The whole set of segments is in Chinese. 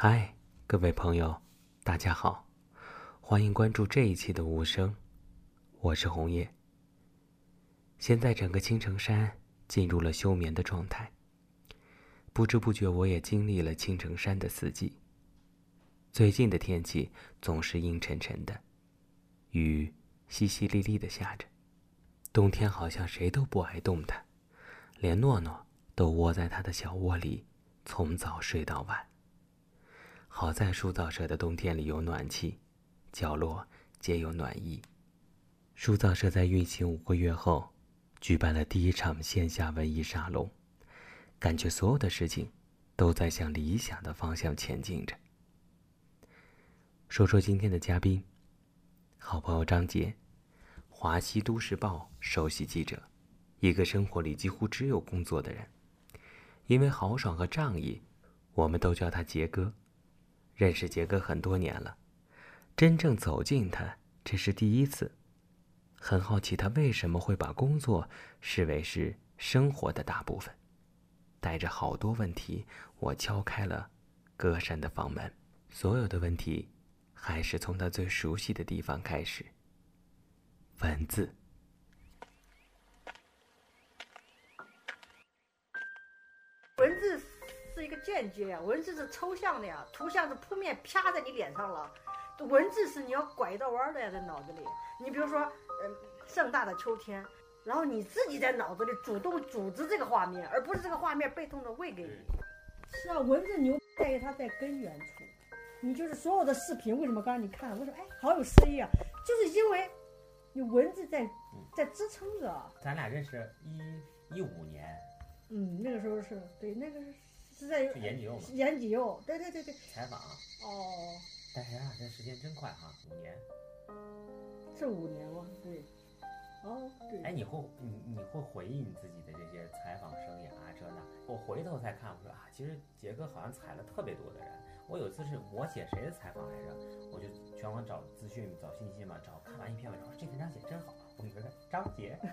嗨，各位朋友，大家好，欢迎关注这一期的无声，我是红叶。现在整个青城山进入了休眠的状态，不知不觉我也经历了青城山的四季。最近的天气总是阴沉沉的，雨淅淅沥沥的下着，冬天好像谁都不爱动弹，连诺诺都窝在他的小窝里，从早睡到晚。好在树造社的冬天里有暖气，角落皆有暖意。树造社在运行五个月后，举办了第一场线下文艺沙龙，感觉所有的事情都在向理想的方向前进着。说说今天的嘉宾，好朋友张杰，华西都市报首席记者，一个生活里几乎只有工作的人。因为豪爽和仗义，我们都叫他杰哥。认识杰哥很多年了，真正走近他，这是第一次。很好奇他为什么会把工作视为是生活的大部分。带着好多问题，我敲开了歌山的房门。所有的问题，还是从他最熟悉的地方开始。文字。文字是一个间接呀，文字是抽象的呀，图像是扑面啪在你脸上了，文字是你要拐一道弯的呀，在脑子里。你比如说，嗯，盛大的秋天，然后你自己在脑子里主动组织这个画面，而不是这个画面被动的喂给你。是啊，文字牛在于它在根源处。你就是所有的视频，为什么刚才你看，为什么哎好有诗意啊？就是因为你文字在在支撑着。咱俩认识一一五年，嗯，那个时候是对，那个是是在是延吉佑嘛？延吉佑，对对对对。采访。哦。但是啊，这时间真快哈，五年。是五年吗？对。哦，对。哎，你会你你会回忆你自己的这些采访生涯啊？这那？我回头再看，我说啊，其实杰哥好像采了特别多的人。我有一次是我写谁的采访来着，我就全网找资讯、找信息嘛，找看完一篇文章，说这文章写真好，我跟你说张杰。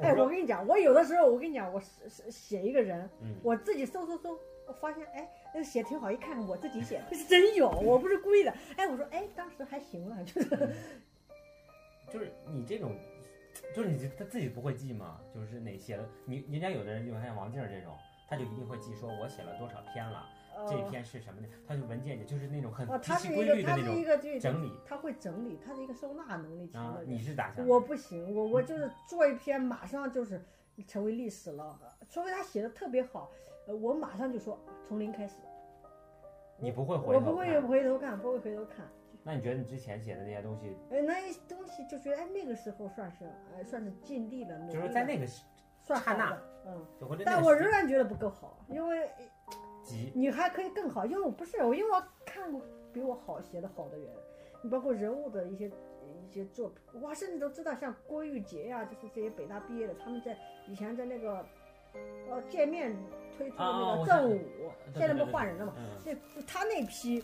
哎，我跟你讲，我有的时候我跟你讲，我写写一个人，我自己搜搜搜，我发现哎，那个写挺好，一看我自己写的，是真有，我不是故意的。哎，我说哎，当时还行了，就是 就是你这种，就是你他自己不会记吗？就是哪写了你人家有的人就像王静这种，他就一定会记，说我写了多少篇了。这一篇是什么呢？它就文件里就是那种很极其规律的那种整理，他会整理，他是一个收纳能力强的。你是咋想？我不行，我我就是做一篇马上就是成为历史了，除非他写的特别好，呃，我马上就说从零开始。你不会回头？我不会回头看，不会回头看。那你觉得你之前写的那些东西？哎，那些东西就觉得哎，那个时候算是哎，算是尽力了。就是在那个刹那，嗯，但我仍然觉得不够好，因为。急，你还可以更好，因为我不是我，因为我看过比我好写的好的人，你包括人物的一些一些作品，我，甚至都知道像郭玉洁呀，就是这些北大毕业的，他们在以前在那个呃界面推出的那个正午，现在不换人了嘛？那他那批，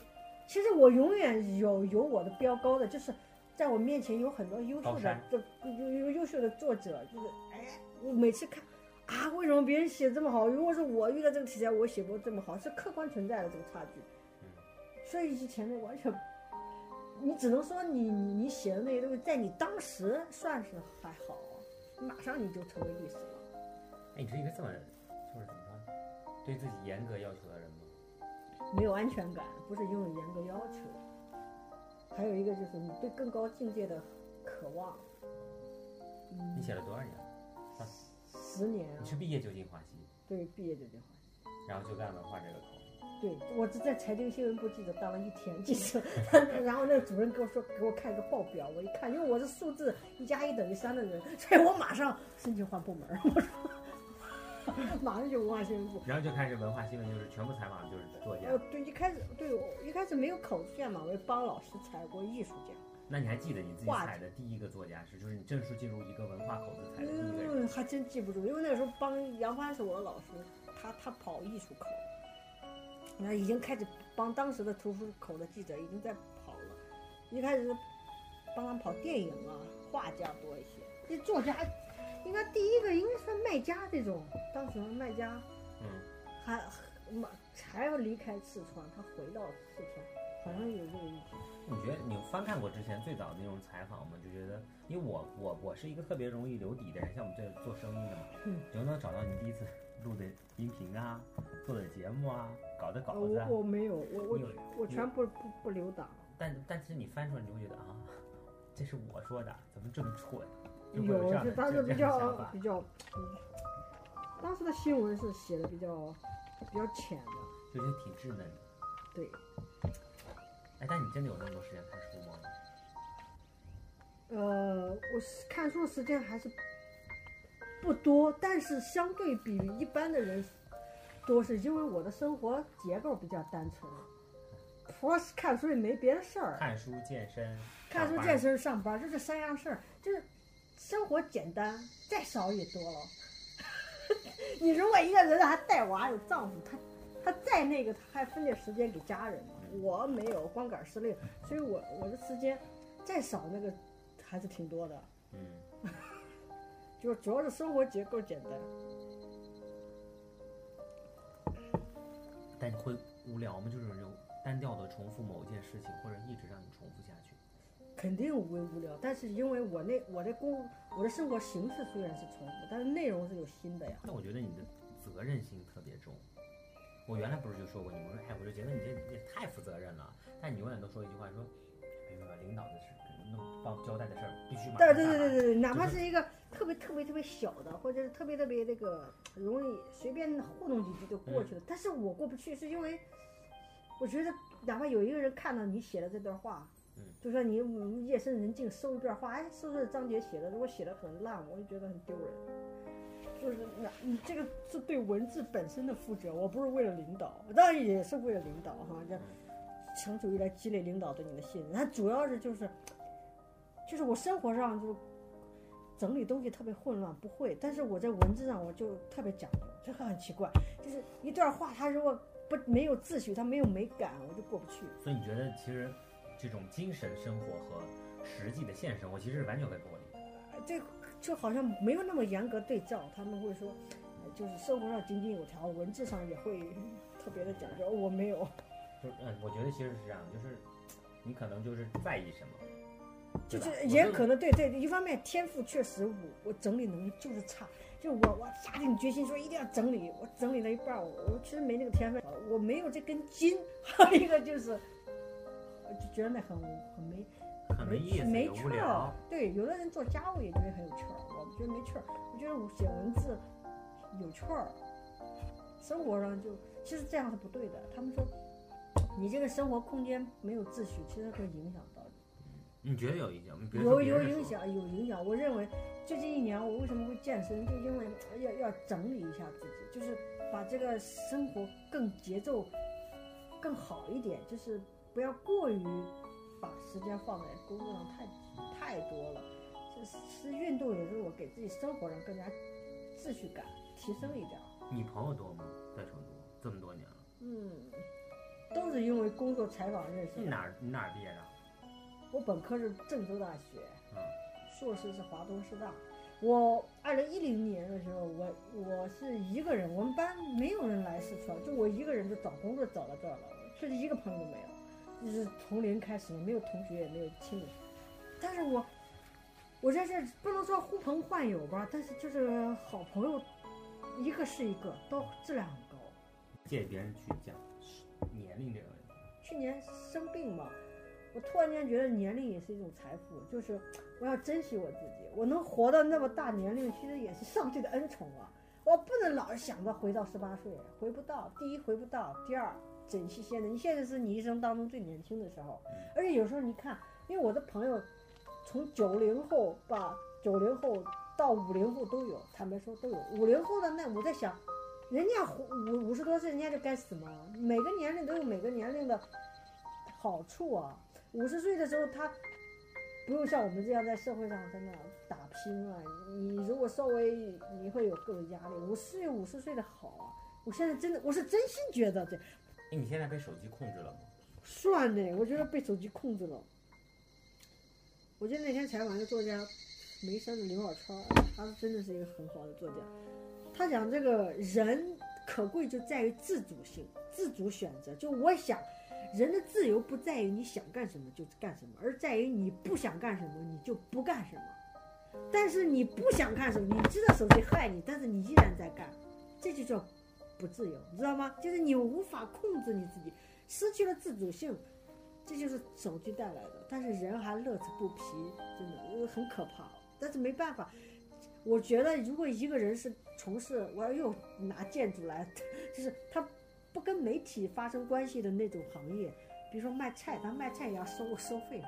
其实我永远有有我的标高的，就是在我面前有很多优秀的，这有有优秀的作者，就是哎，我每次看。啊，为什么别人写这么好？如果是我遇到这个题材，我写不这么好，是客观存在的这个差距。所以之前面完全，你只能说你你你写的那些东西，在你当时算是还好，马上你就成为历史了。哎，你是一个这么就是怎么说，对自己严格要求的人吗？没有安全感，不是拥有严格要求，还有一个就是你对更高境界的渴望。你写了多少年？啊十年，你是毕业就进华西？对，毕业就进华西，然后就干文化这个口。对，我只在财经新闻部记者当了一天记者，然后那个主任跟我说，给我看一个报表，我一看，因为我是数字一加一等于三的人，所以我马上申请换部门，我说，马上就文化新闻部，然后就开始文化新闻，就是全部采访就是作家。呃，对，一开始对我一开始没有口子线嘛，我就帮老师采过艺术家。那你还记得你自己采的第一个作家是，就是你正式进入一个文化口子采的第一个人？嗯，还真记不住，因为那个时候帮杨帆是我的老师，他他跑艺术口，那已经开始帮当时的图书口的记者已经在跑了，一开始帮他们跑电影啊，画家多一些，这作家应该第一个应该算卖家这种，当时卖家，嗯，还马才要离开四川，他回到四川，好像有这个意思。你觉得你翻看过之前最早的那种采访吗？就觉得，因为我我我是一个特别容易留底的人，像我们这做生意的嘛，嗯，就能找到你第一次录的音频啊，做的节目啊，搞的稿呃子啊。我我没有，我我我全部不不留档。但但是你翻出来，你会觉得啊，这是我说的，怎么这么蠢？有当时比较比较，嗯，当时的新闻是写的比较比较浅的，就是挺稚嫩的。对，哎，但你真的有那么多时间看书吗？呃，我是看书的时间还是不多，但是相对比一般的人多，是因为我的生活结构比较单纯，除了看书也没别的事儿，看书、健身、看书健身 上班就这三样事儿，就是生活简单，再少也多了。你如果一个人还带娃有丈夫，他他再那个，他还分点时间给家人嘛。我没有，光杆司令，所以我我的时间再少那个还是挺多的，嗯，就主要是生活结构简单。但你会无聊吗？就是那种单调的重复某一件事情，或者一直让你重复下去。肯定会无聊，但是因为我那我的工我的生活形式虽然是重复，但是内容是有新的呀。那我觉得你的责任心特别重。我原来不是就说过你，我说哎，我就觉得你这你也太负责任了。但你永远都说一句话，说领导的事，弄帮交代的事儿必须马对上对对对对对，哪怕是一个特别特别特别小的，或者是特别特别那个容易随便糊弄几句就过去了，但是我过不去，是因为我觉得哪怕有一个人看到你写的这段话，嗯。就说你嗯夜深人静搜一段话，哎，是不是张杰写的？如果写的很烂，我就觉得很丢人。就是那你这个是对文字本身的负责，我不是为了领导，当然也是为了领导哈，这长久以来积累领导对你的信任，他主要是就是，就是我生活上就整理东西特别混乱，不会，但是我在文字上我就特别讲究，这个很奇怪，就是一段话它如果不没有秩序，它没有美感，我就过不去。所以你觉得其实这种精神生活和实际的现实生活其实是完全可以剥离的。这就好像没有那么严格对照，他们会说，呃就是生活上井井有条，文字上也会 特别的讲究。我没有，就是嗯，我觉得其实是这样，就是你可能就是在意什么，就是也可能对对，一方面天赋确实我我整理能力就是差，就我我下定决心说一定要整理，我整理了一半儿，我我其实没那个天分，我没有这根筋。还有一个就是，我就觉得那很很没很没意思，没趣儿。对，有的人做家务也觉得很有趣儿，我觉得没趣儿。我觉得我写文字有趣儿，生活上就其实这样是不对的。他们说你这个生活空间没有秩序，其实会影响到你。觉得有影响有有影响，有影响。我认为最近一年我为什么会健身，就因为要要整理一下自己，就是把这个生活更节奏更好一点，就是不要过于把时间放在工作上太太多了。是是运动也是我给自己生活上更加秩序感提升一点儿。你朋友多吗？在成都这么多年了，嗯，都是因为工作采访认识的。你哪儿你哪儿毕业的？我本科是郑州大学，嗯，硕士是华东师大。我二零一零年的时候，我我是一个人，我们班没有人来四川，就我一个人就找工作找到这儿了，甚至一个朋友都没有，就是从零开始，没有同学也没有亲人。但是我我在这不能说呼朋唤友吧，但是就是好朋友，一个是一个，都质量很高。借别人去讲年龄这个问题。去年生病嘛，我突然间觉得年龄也是一种财富，就是我要珍惜我自己，我能活到那么大年龄，其实也是上帝的恩宠啊！我不能老是想着回到十八岁，回不到。第一回不到，第二珍惜现在，你现在是你一生当中最年轻的时候，而且有时候你看，因为我的朋友从九零后吧，九零后到五零后都有，坦白说都有。五零后的那我在想，人家活五五十多岁，人家就该死吗？每个年龄都有每个年龄的好处啊。五十岁的时候，他不用像我们这样在社会上真的打拼了。你如果稍微你会有各种压力。五十岁五十岁的好啊。我现在真的，我是真心觉得这哎，你现在被手机控制了吗？算呢，我觉得被手机控制了。我记得那天采访一个作家，眉山的刘小川，他真的是一个很好的作家。他讲这个人可贵就在于自主性、自主选择。就我想，人的自由不在于你想干什么就干什么，而在于你不想干什么你就不干什么。但是你不想干什么，你知道手机害你，但是你依然在干，这就叫不自由，你知道吗？就是你无法控制你自己，失去了自主性，这就是手机带来的。但是人还乐此不疲，真的很可怕。但是没办法，我觉得如果一个人是从事，我要又拿建筑来，就是他不跟媒体发生关系的那种行业，比如说卖菜，他卖菜也要收收费。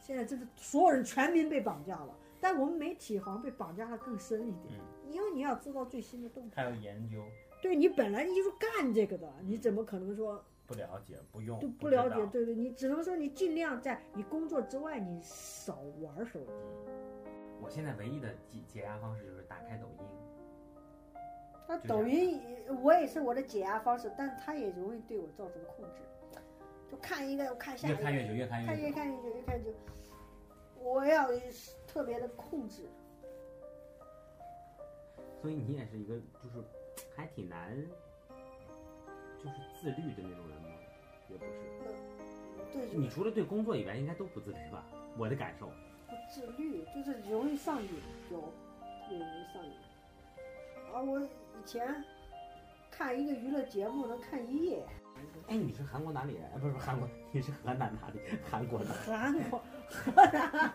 现在真的所有人全民被绑架了，但我们媒体好像被绑架的更深一点，因为你要知道最新的动态。还要研究，对你本来你就是干这个的，你怎么可能说不了解，不用，就不了解？对对，你只能说你尽量在你工作之外，你少玩手机。我现在唯一的解解压方式就是打开抖音，那抖音也我也是我的解压方式，但是它也容易对我造成控制，就看一个我看下一个，越看越久，越看看越越久。看越久越看越久，我要特别的控制。所以你也是一个就是还挺难，就是自律的那种人吗？也不是。对，你除了对工作以外，应该都不自律吧？我的感受。不自律，就是容易上瘾，有，也容易上瘾。啊，我以前看一个娱乐节目能看一夜，哎，你是韩国哪里人？哎，不是不是韩国，你是河南哪里？韩国的。韩国河南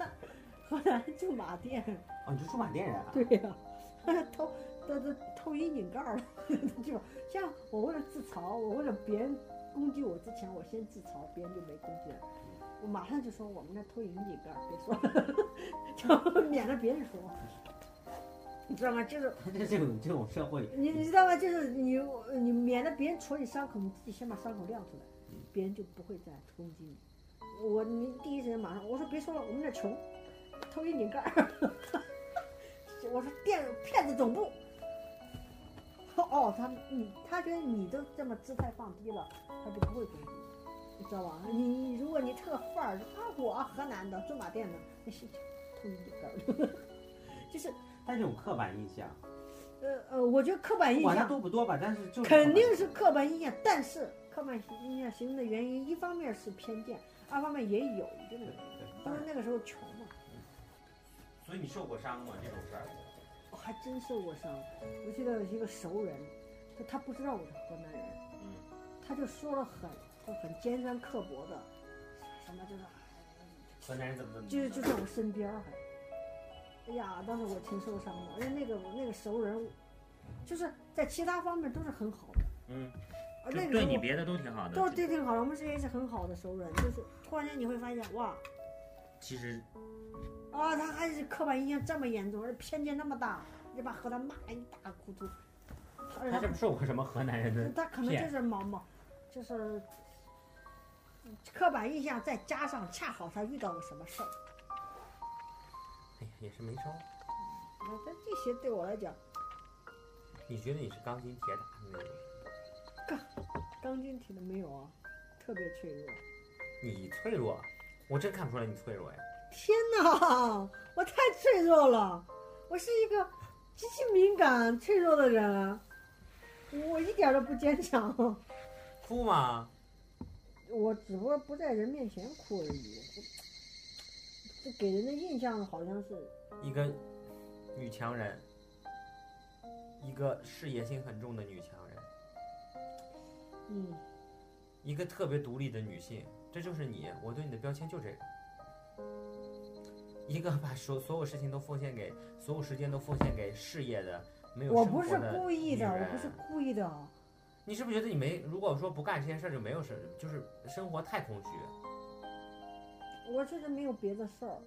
河南驻马店，哦，你是驻马店人啊？对呀、偷都都偷窨井盖儿了，就像我为了自嘲，我为了别人攻击我之前，我先自嘲，别人就没攻击了。我马上就说我们那偷窨井盖儿，别说了，就免得别人说。你知道吗？就是这 这种这种社会，你你知道吗？就是你你免得别人戳你伤口，你自己先把伤口亮出来，别人就不会再攻击你。我你第一时间马上我说别说了，我们那穷，偷一井盖儿。我说电骗子总部。哦，他你他觉得你都这么姿态放低了，他就不会攻击你，你知道吧？你你如果你特范儿啊，我河南的驻马店的，那是偷一井盖儿，就是但这种刻板印象，呃呃，我觉得刻板印象管它象。多不多吧，但是就是肯定是刻板印象，但是刻板印象形成的原因，一方面是偏见，二方面也有一定的原因，因为那个时候穷嘛。所以你受过伤吗？这种事儿？我还真受过伤，我记得有一个熟人，就他不知道我是河南人，嗯，他就说了很就很尖酸刻薄的，什么就是河南人怎么怎么？就是就在我身边儿还，哎呀，当时我挺受伤的，而且那个那个熟人，就是在其他方面都是很好的，嗯，而那个对你别的都挺好的。都对挺好的，我们之间是很好的熟人，就是突然间你会发现哇。其实啊，他还是刻板印象这么严重，而偏见那么大，就把河南骂了一大糊涂。他是不是受过什么河南人的？他可能就是毛毛，就是刻板印象，再加上恰好他遇到了什么事儿，哎呀，也是没招。那这这些对我来讲，你觉得你是钢筋铁打的那种？钢筋铁的没有啊，特别脆弱。你脆弱，我真看不出来你脆弱呀。天哪，我太脆弱了，我是一个极其敏感、脆弱的人，我一点都不坚强。哭吗？我只不过不在人面前哭而已，我这给人的印象好像是，一个女强人，一个事业心很重的女强人，嗯，一个特别独立的女性，这就是你。我对你的标签就这个。一个把所所有事情都奉献给，所有时间都奉献给事业的，没有我不是故意的，我不是故意的，你是不是觉得你没？如果说不干这件事儿，就没有生，就是生活太空虚。我确实没有别的事儿，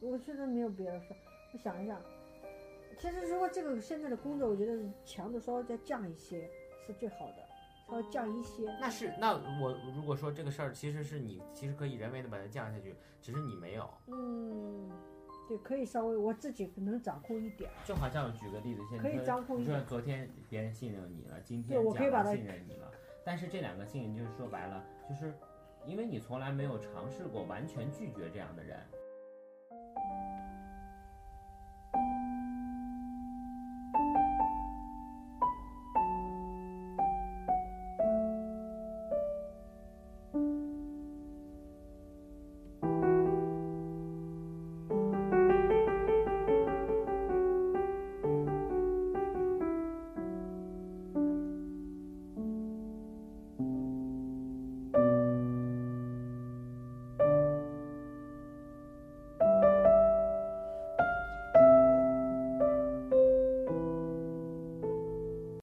我确实没有别的事儿。我想一想，其实如果这个现在的工作，我觉得强度稍微再降一些是最好的，稍微降一些。那是那我如果说这个事儿其实是你其实可以人为的把它降下去，只是你没有。嗯，对，可以稍微我自己能掌控一点儿。就好像举个例子，现在可以掌控一点昨天别人信任你了，今天我可以把他信任你了，但是这两个信任就是说白了，就是因为你从来没有尝试过完全拒绝这样的人，